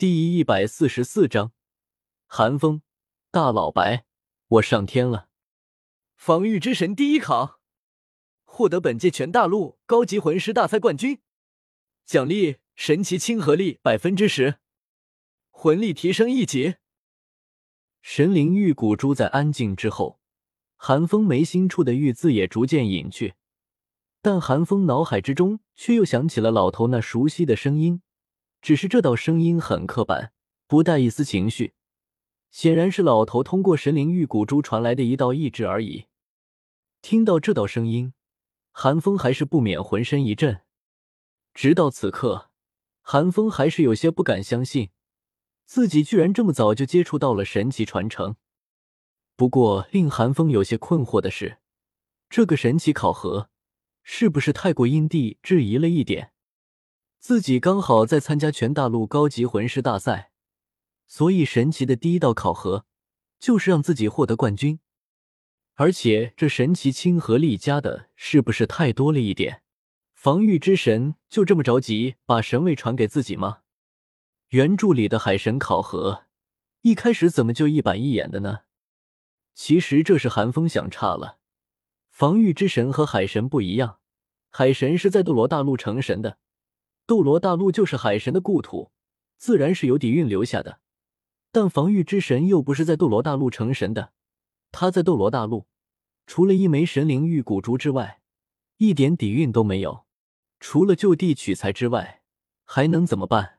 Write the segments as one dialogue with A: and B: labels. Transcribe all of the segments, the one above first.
A: 第一百四十四章，寒风大老白，我上天了！
B: 防御之神第一考，获得本届全大陆高级魂师大赛冠军，奖励神奇亲和力百分之十，魂力提升一级。
A: 神灵玉骨珠在安静之后，寒风眉心处的玉字也逐渐隐去，但寒风脑海之中却又响起了老头那熟悉的声音。只是这道声音很刻板，不带一丝情绪，显然是老头通过神灵玉骨珠传来的一道意志而已。听到这道声音，韩风还是不免浑身一震。直到此刻，韩风还是有些不敢相信，自己居然这么早就接触到了神奇传承。不过，令韩风有些困惑的是，这个神奇考核是不是太过因地制宜了一点？自己刚好在参加全大陆高级魂师大赛，所以神奇的第一道考核就是让自己获得冠军。而且这神奇亲和力加的是不是太多了一点？防御之神就这么着急把神位传给自己吗？原著里的海神考核一开始怎么就一板一眼的呢？其实这是寒风想差了。防御之神和海神不一样，海神是在斗罗大陆成神的。斗罗大陆就是海神的故土，自然是有底蕴留下的。但防御之神又不是在斗罗大陆成神的，他在斗罗大陆除了一枚神灵玉骨珠之外，一点底蕴都没有。除了就地取材之外，还能怎么办？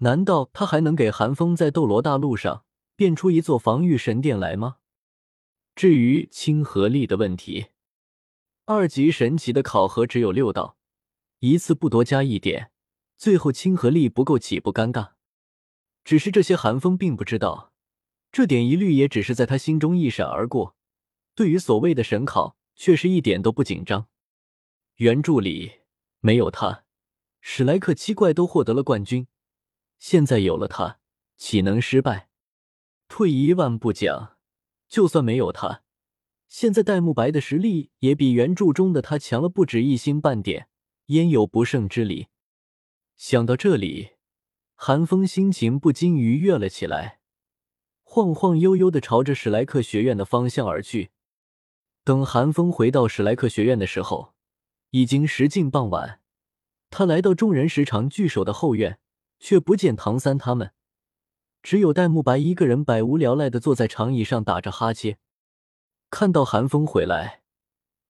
A: 难道他还能给寒风在斗罗大陆上变出一座防御神殿来吗？至于亲和力的问题，二级神奇的考核只有六道。一次不多加一点，最后亲和力不够，岂不尴尬？只是这些寒风并不知道，这点疑虑也只是在他心中一闪而过。对于所谓的神考，却是一点都不紧张。原著里没有他，史莱克七怪都获得了冠军，现在有了他，岂能失败？退一万步讲，就算没有他，现在戴沐白的实力也比原著中的他强了不止一星半点。焉有不胜之理？想到这里，韩风心情不禁愉悦了起来，晃晃悠悠的朝着史莱克学院的方向而去。等韩风回到史莱克学院的时候，已经时近傍晚。他来到众人时常聚首的后院，却不见唐三他们，只有戴沐白一个人百无聊赖的坐在长椅上打着哈欠。看到韩风回来，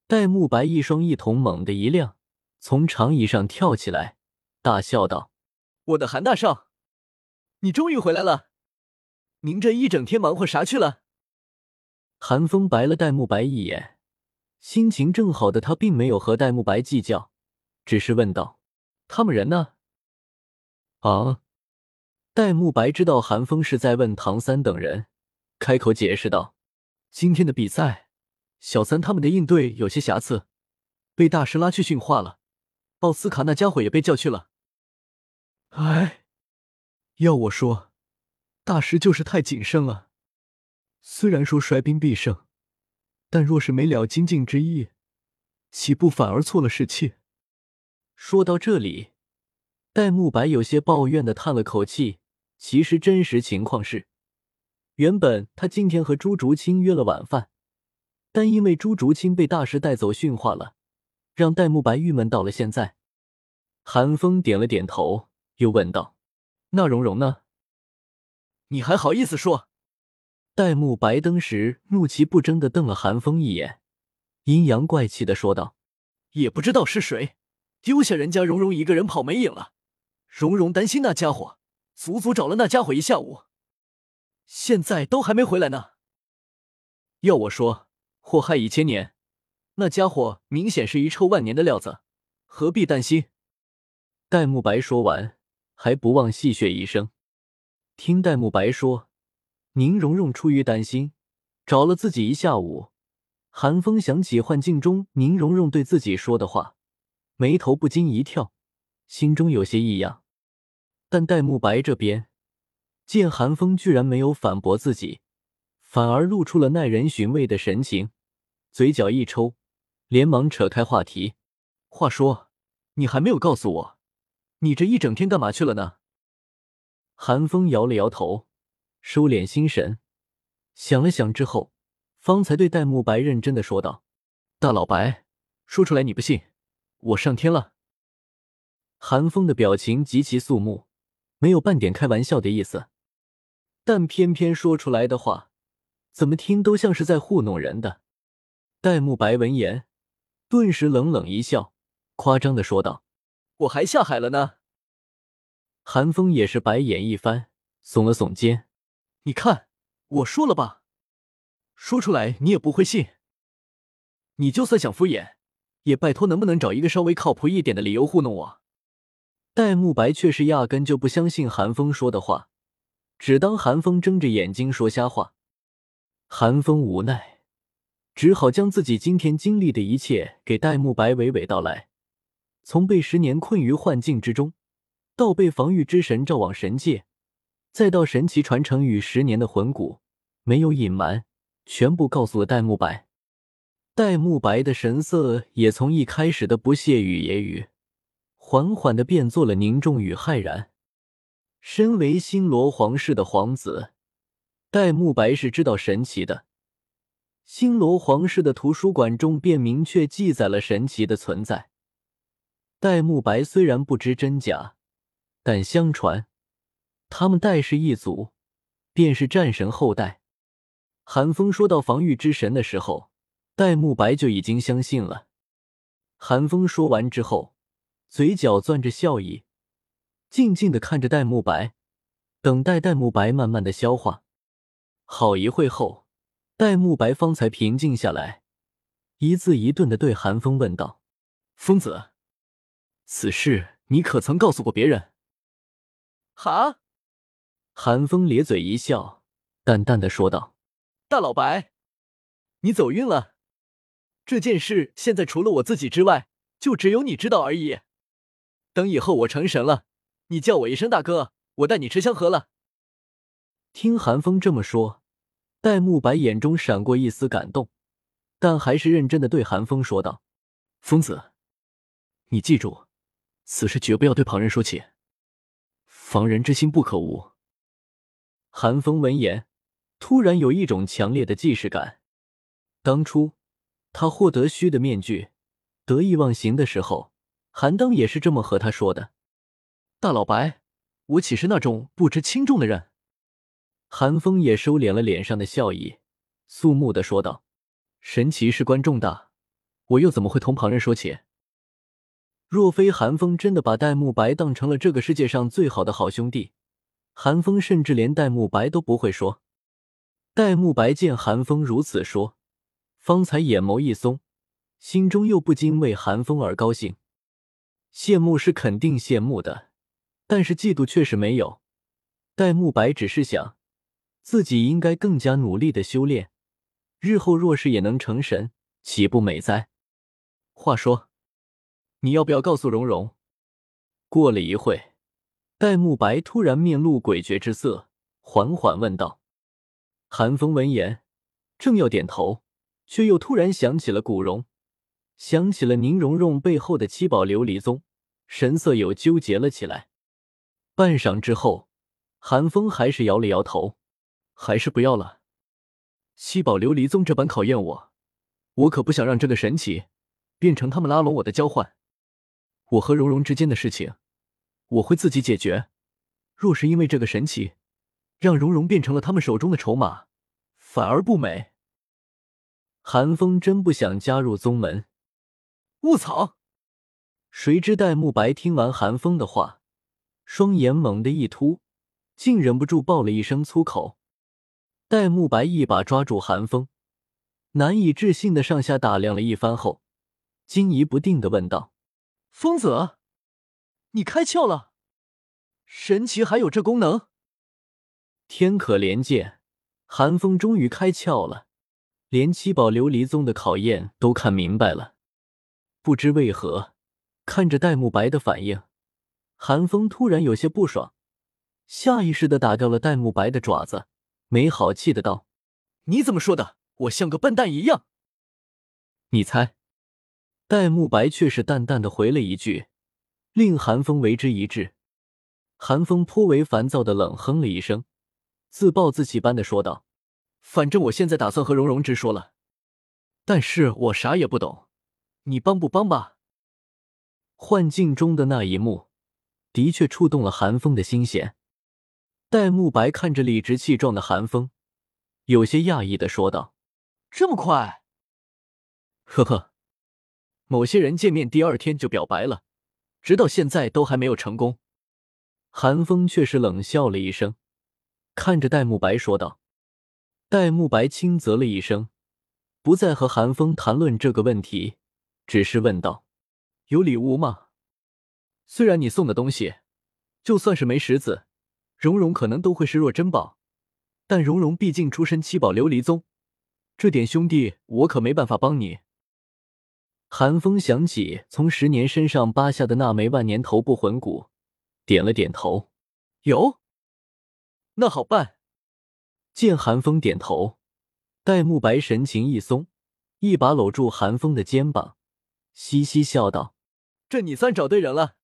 A: 戴沐白一双一瞳猛地一亮。从长椅上跳起来，大笑道：“
B: 我的韩大少，你终于回来了！您这一整天忙活啥去了？”
A: 韩风白了戴沐白一眼，心情正好的他并没有和戴沐白计较，只是问道：“他们人呢？”啊！戴沐白知道韩风是在问唐三等人，开口解释道：“今天的比赛，小三他们的应对有些瑕疵，被大师拉去训话了。”奥斯卡那家伙也被叫去了。
B: 哎，要我说，大师就是太谨慎了。虽然说衰兵必胜，但若是没了精进之意，岂不反而错了士气？
A: 说到这里，戴沐白有些抱怨的叹了口气。其实真实情况是，原本他今天和朱竹清约了晚饭，但因为朱竹清被大师带走训话了。让戴沐白郁闷到了现在。韩风点了点头，又问道：“那蓉蓉呢？
B: 你还好意思说？”
A: 戴沐白登时怒其不争的瞪了韩风一眼，阴阳怪气的说道：“
B: 也不知道是谁丢下人家蓉蓉一个人跑没影了。蓉蓉担心那家伙，足足找了那家伙一下午，现在都还没回来呢。要我说，祸害一千年。”那家伙明显是遗臭万年的料子，何必担心？
A: 戴沐白说完，还不忘戏谑一声。听戴沐白说，宁荣荣出于担心，找了自己一下午。韩风想起幻境中宁荣荣对自己说的话，眉头不禁一跳，心中有些异样。但戴沐白这边见韩风居然没有反驳自己，反而露出了耐人寻味的神情，嘴角一抽。连忙扯开话题，话说，你还没有告诉我，你这一整天干嘛去了呢？韩风摇了摇头，收敛心神，想了想之后，方才对戴沐白认真的说道：“
B: 大老白，说出来你不信，我上天了。”
A: 韩风的表情极其肃穆，没有半点开玩笑的意思，但偏偏说出来的话，怎么听都像是在糊弄人的。戴沐白闻言，顿时冷冷一笑，夸张的说道：“
B: 我还下海了呢。”
A: 韩风也是白眼一翻，耸了耸肩：“
B: 你看，我说了吧，说出来你也不会信。你就算想敷衍，也拜托能不能找一个稍微靠谱一点的理由糊弄我。”
A: 戴沐白却是压根就不相信韩风说的话，只当韩风睁着眼睛说瞎话。韩风无奈，只好将自己今天经历的一切给戴沐白娓娓道来。从被十年困于幻境之中，到被防御之神召往神界，再到神奇传承与十年的魂骨，没有隐瞒，全部告诉了戴沐白。戴沐白的神色也从一开始的不屑与揶揄。缓缓的变作了凝重与骇然。身为星罗皇室的皇子，戴沐白是知道神奇的。星罗皇室的图书馆中便明确记载了神奇的存在。戴沐白虽然不知真假，但相传他们戴氏一族便是战神后代。韩风说到防御之神的时候，戴沐白就已经相信了。韩风说完之后。嘴角攥着笑意，静静的看着戴沐白，等待戴沐白慢慢的消化。好一会后，戴沐白方才平静下来，一字一顿的对韩风问道：“
B: 疯子，此事你可曾告诉过别人？”
A: 哈，韩风咧嘴一笑，淡淡的说道：“
B: 大老白，你走运了。这件事现在除了我自己之外，就只有你知道而已。”等以后我成神了，你叫我一声大哥，我带你吃香喝了。
A: 听韩风这么说，戴沐白眼中闪过一丝感动，但还是认真的对韩风说道：“
B: 疯子，你记住，此事绝不要对旁人说起，防人之心不可无。”
A: 韩风闻言，突然有一种强烈的既视感。当初他获得虚的面具，得意忘形的时候。韩当也是这么和他说的：“
B: 大老白，我岂是那种不知轻重的人？”
A: 韩风也收敛了脸上的笑意，肃穆的说道：“神奇事关重大，我又怎么会同旁人说起？若非韩风真的把戴沐白当成了这个世界上最好的好兄弟，韩风甚至连戴沐白都不会说。”戴沐白见韩风如此说，方才眼眸一松，心中又不禁为韩风而高兴。羡慕是肯定羡慕的，但是嫉妒却是没有。戴沐白只是想，自己应该更加努力的修炼，日后若是也能成神，岂不美哉？话说，你要不要告诉蓉蓉？过了一会，戴沐白突然面露诡谲之色，缓缓问道。韩风闻言，正要点头，却又突然想起了古荣。想起了宁荣荣背后的七宝琉璃宗，神色又纠结了起来。半晌之后，韩风还是摇了摇头，
B: 还是不要了。七宝琉璃宗这般考验我，我可不想让这个神奇变成他们拉拢我的交换。我和蓉蓉之间的事情，我会自己解决。若是因为这个神奇，让蓉蓉变成了他们手中的筹码，反而不美。
A: 韩风真不想加入宗门。
B: 卧槽！
A: 谁知戴沐白听完韩风的话，双眼猛地一突，竟忍不住爆了一声粗口。戴沐白一把抓住韩风，难以置信的上下打量了一番后，惊疑不定的问道：“
B: 疯子，你开窍了？神奇还有这功能？
A: 天可怜见，韩风终于开窍了，连七宝琉璃宗的考验都看明白了。”不知为何，看着戴沐白的反应，韩风突然有些不爽，下意识的打掉了戴沐白的爪子，没好气的道：“
B: 你怎么说的？我像个笨蛋一样？”
A: 你猜？戴沐白却是淡淡的回了一句，令韩风为之一滞。韩风颇为烦躁的冷哼了一声，自暴自弃般的说道：“
B: 反正我现在打算和蓉蓉直说了，但是我啥也不懂，你帮不帮吧？”
A: 幻境中的那一幕，的确触动了韩风的心弦。戴沐白看着理直气壮的韩风，有些讶异的说道：“
B: 这么快？”呵呵，某些人见面第二天就表白了，直到现在都还没有成功。
A: 韩风却是冷笑了一声，看着戴沐白说道：“戴沐白轻啧了一声，不再和韩风谈论这个问题，只是问道：‘
B: 有礼物吗？虽然你送的东西，就算是没石子，蓉蓉可能都会视若珍宝，但蓉蓉毕竟出身七宝琉璃宗，这点兄弟我可没办法帮你。’”
A: 韩风想起从十年身上扒下的那枚万年头部魂骨。点了点头，
B: 有，那好办。
A: 见韩风点头，戴沐白神情一松，一把搂住韩风的肩膀，嘻嘻笑道：“
B: 这你算找对人了，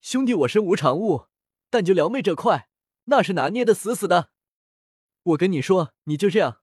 B: 兄弟，我身无长物，但就撩妹这块，那是拿捏的死死的。我跟你说，你就这样，